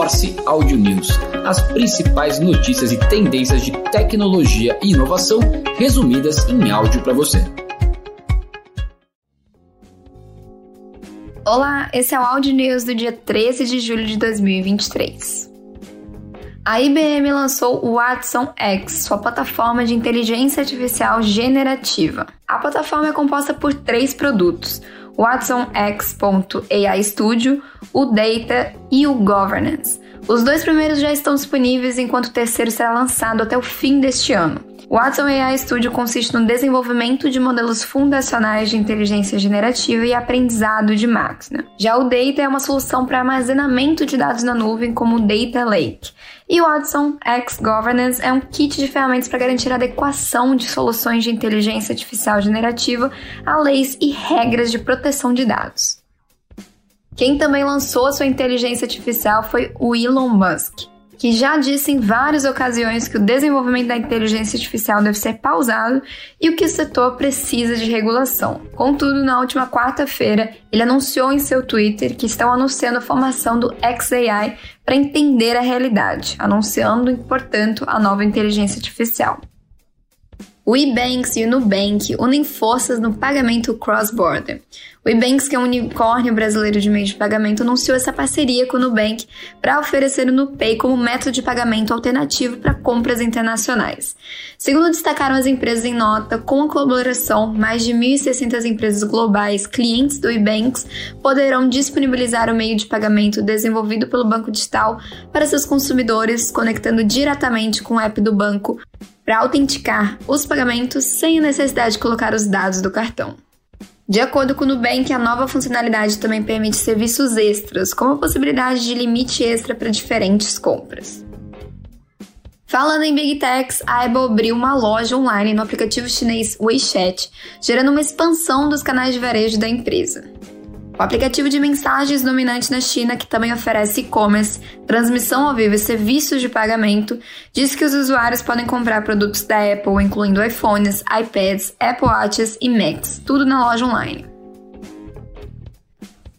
Morse Audio News, as principais notícias e tendências de tecnologia e inovação resumidas em áudio para você. Olá, esse é o Audio News do dia 13 de julho de 2023. A IBM lançou o Watson X, sua plataforma de inteligência artificial generativa. A plataforma é composta por três produtos: o Studio, o Data e o Governance. Os dois primeiros já estão disponíveis, enquanto o terceiro será lançado até o fim deste ano. O Watson AI Studio consiste no desenvolvimento de modelos fundacionais de inteligência generativa e aprendizado de máquina. Já o Data é uma solução para armazenamento de dados na nuvem, como o Data Lake. E o Watson X Governance é um kit de ferramentas para garantir a adequação de soluções de inteligência artificial generativa a leis e regras de proteção de dados. Quem também lançou sua inteligência artificial foi o Elon Musk que já disse em várias ocasiões que o desenvolvimento da inteligência artificial deve ser pausado e o que o setor precisa de regulação. Contudo, na última quarta-feira, ele anunciou em seu Twitter que estão anunciando a formação do XAI para entender a realidade, anunciando, portanto, a nova inteligência artificial. O Ebanks e o Nubank unem forças no pagamento cross-border. O Ebanks, que é um unicórnio brasileiro de meio de pagamento, anunciou essa parceria com o Nubank para oferecer o NuPay como método de pagamento alternativo para compras internacionais. Segundo destacaram as empresas em nota, com a colaboração, mais de 1.600 empresas globais clientes do Ebanks poderão disponibilizar o meio de pagamento desenvolvido pelo banco digital para seus consumidores, conectando diretamente com o app do banco para autenticar os pagamentos sem a necessidade de colocar os dados do cartão. De acordo com o Nubank, a nova funcionalidade também permite serviços extras, como a possibilidade de limite extra para diferentes compras. Falando em Big Techs, a Apple abriu uma loja online no aplicativo chinês WeChat, gerando uma expansão dos canais de varejo da empresa. O aplicativo de mensagens dominante na China, que também oferece e-commerce, transmissão ao vivo e serviços de pagamento, diz que os usuários podem comprar produtos da Apple, incluindo iPhones, iPads, Apple Watches e Macs, tudo na loja online.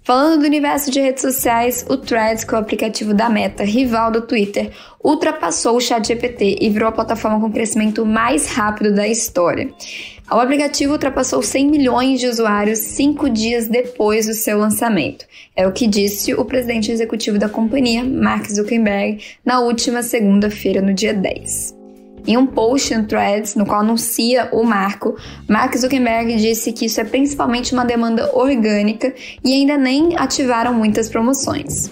Falando do universo de redes sociais, o Threads, que é o aplicativo da Meta, rival do Twitter, ultrapassou o ChatGPT e virou a plataforma com crescimento mais rápido da história. O aplicativo ultrapassou 100 milhões de usuários cinco dias depois do seu lançamento. É o que disse o presidente executivo da companhia, Mark Zuckerberg, na última segunda-feira, no dia 10. Em um post no Threads, no qual anuncia o marco, Mark Zuckerberg disse que isso é principalmente uma demanda orgânica e ainda nem ativaram muitas promoções.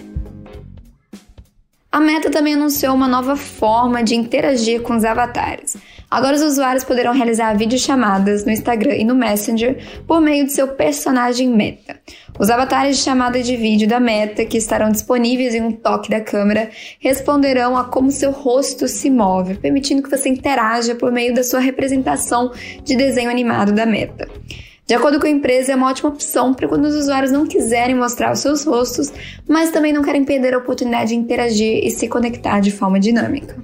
A Meta também anunciou uma nova forma de interagir com os avatares. Agora os usuários poderão realizar videochamadas no Instagram e no Messenger por meio de seu personagem Meta. Os avatares de chamada de vídeo da Meta, que estarão disponíveis em um toque da câmera, responderão a como seu rosto se move, permitindo que você interaja por meio da sua representação de desenho animado da Meta. De acordo com a empresa, é uma ótima opção para quando os usuários não quiserem mostrar os seus rostos, mas também não querem perder a oportunidade de interagir e se conectar de forma dinâmica.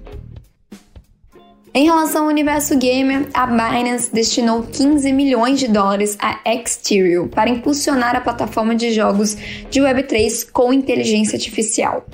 Em relação ao universo gamer, a Binance destinou 15 milhões de dólares a Xterial para impulsionar a plataforma de jogos de Web3 com inteligência artificial.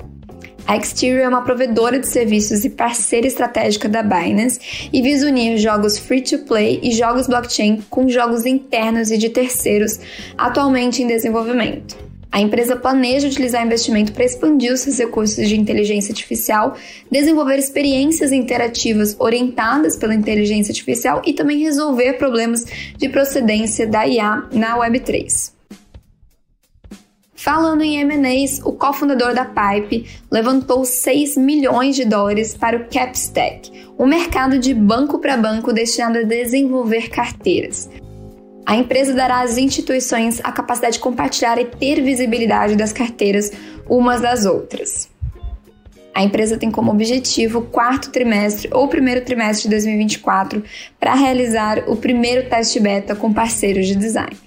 A Exterior é uma provedora de serviços e parceira estratégica da Binance e visa unir jogos free-to-play e jogos blockchain com jogos internos e de terceiros atualmente em desenvolvimento. A empresa planeja utilizar investimento para expandir os seus recursos de inteligência artificial, desenvolver experiências interativas orientadas pela inteligência artificial e também resolver problemas de procedência da IA na Web3. Falando em M&As, o cofundador da Pipe levantou 6 milhões de dólares para o Capstack, um mercado de banco para banco destinado a desenvolver carteiras. A empresa dará às instituições a capacidade de compartilhar e ter visibilidade das carteiras umas das outras. A empresa tem como objetivo o quarto trimestre ou primeiro trimestre de 2024 para realizar o primeiro teste beta com parceiros de design.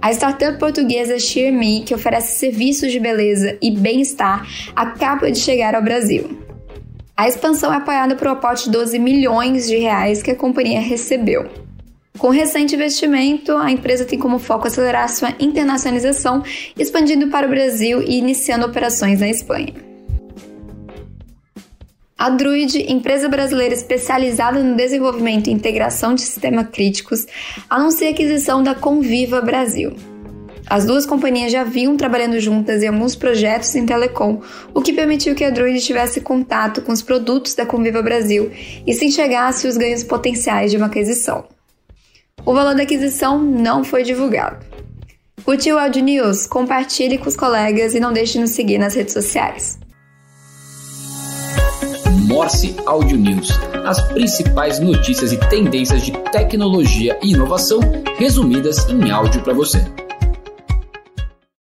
A startup portuguesa SheerMe, que oferece serviços de beleza e bem-estar, acaba de chegar ao Brasil. A expansão é apoiada por um aporte de 12 milhões de reais que a companhia recebeu. Com recente investimento, a empresa tem como foco acelerar sua internacionalização, expandindo para o Brasil e iniciando operações na Espanha. A Druid, empresa brasileira especializada no desenvolvimento e integração de sistemas críticos, anuncia a aquisição da Conviva Brasil. As duas companhias já vinham trabalhando juntas em alguns projetos em telecom, o que permitiu que a Druid tivesse contato com os produtos da Conviva Brasil e se enxergasse os ganhos potenciais de uma aquisição. O valor da aquisição não foi divulgado. Curtiu o Audio News? Compartilhe com os colegas e não deixe de nos seguir nas redes sociais. Morse Audio News, as principais notícias e tendências de tecnologia e inovação resumidas em áudio para você.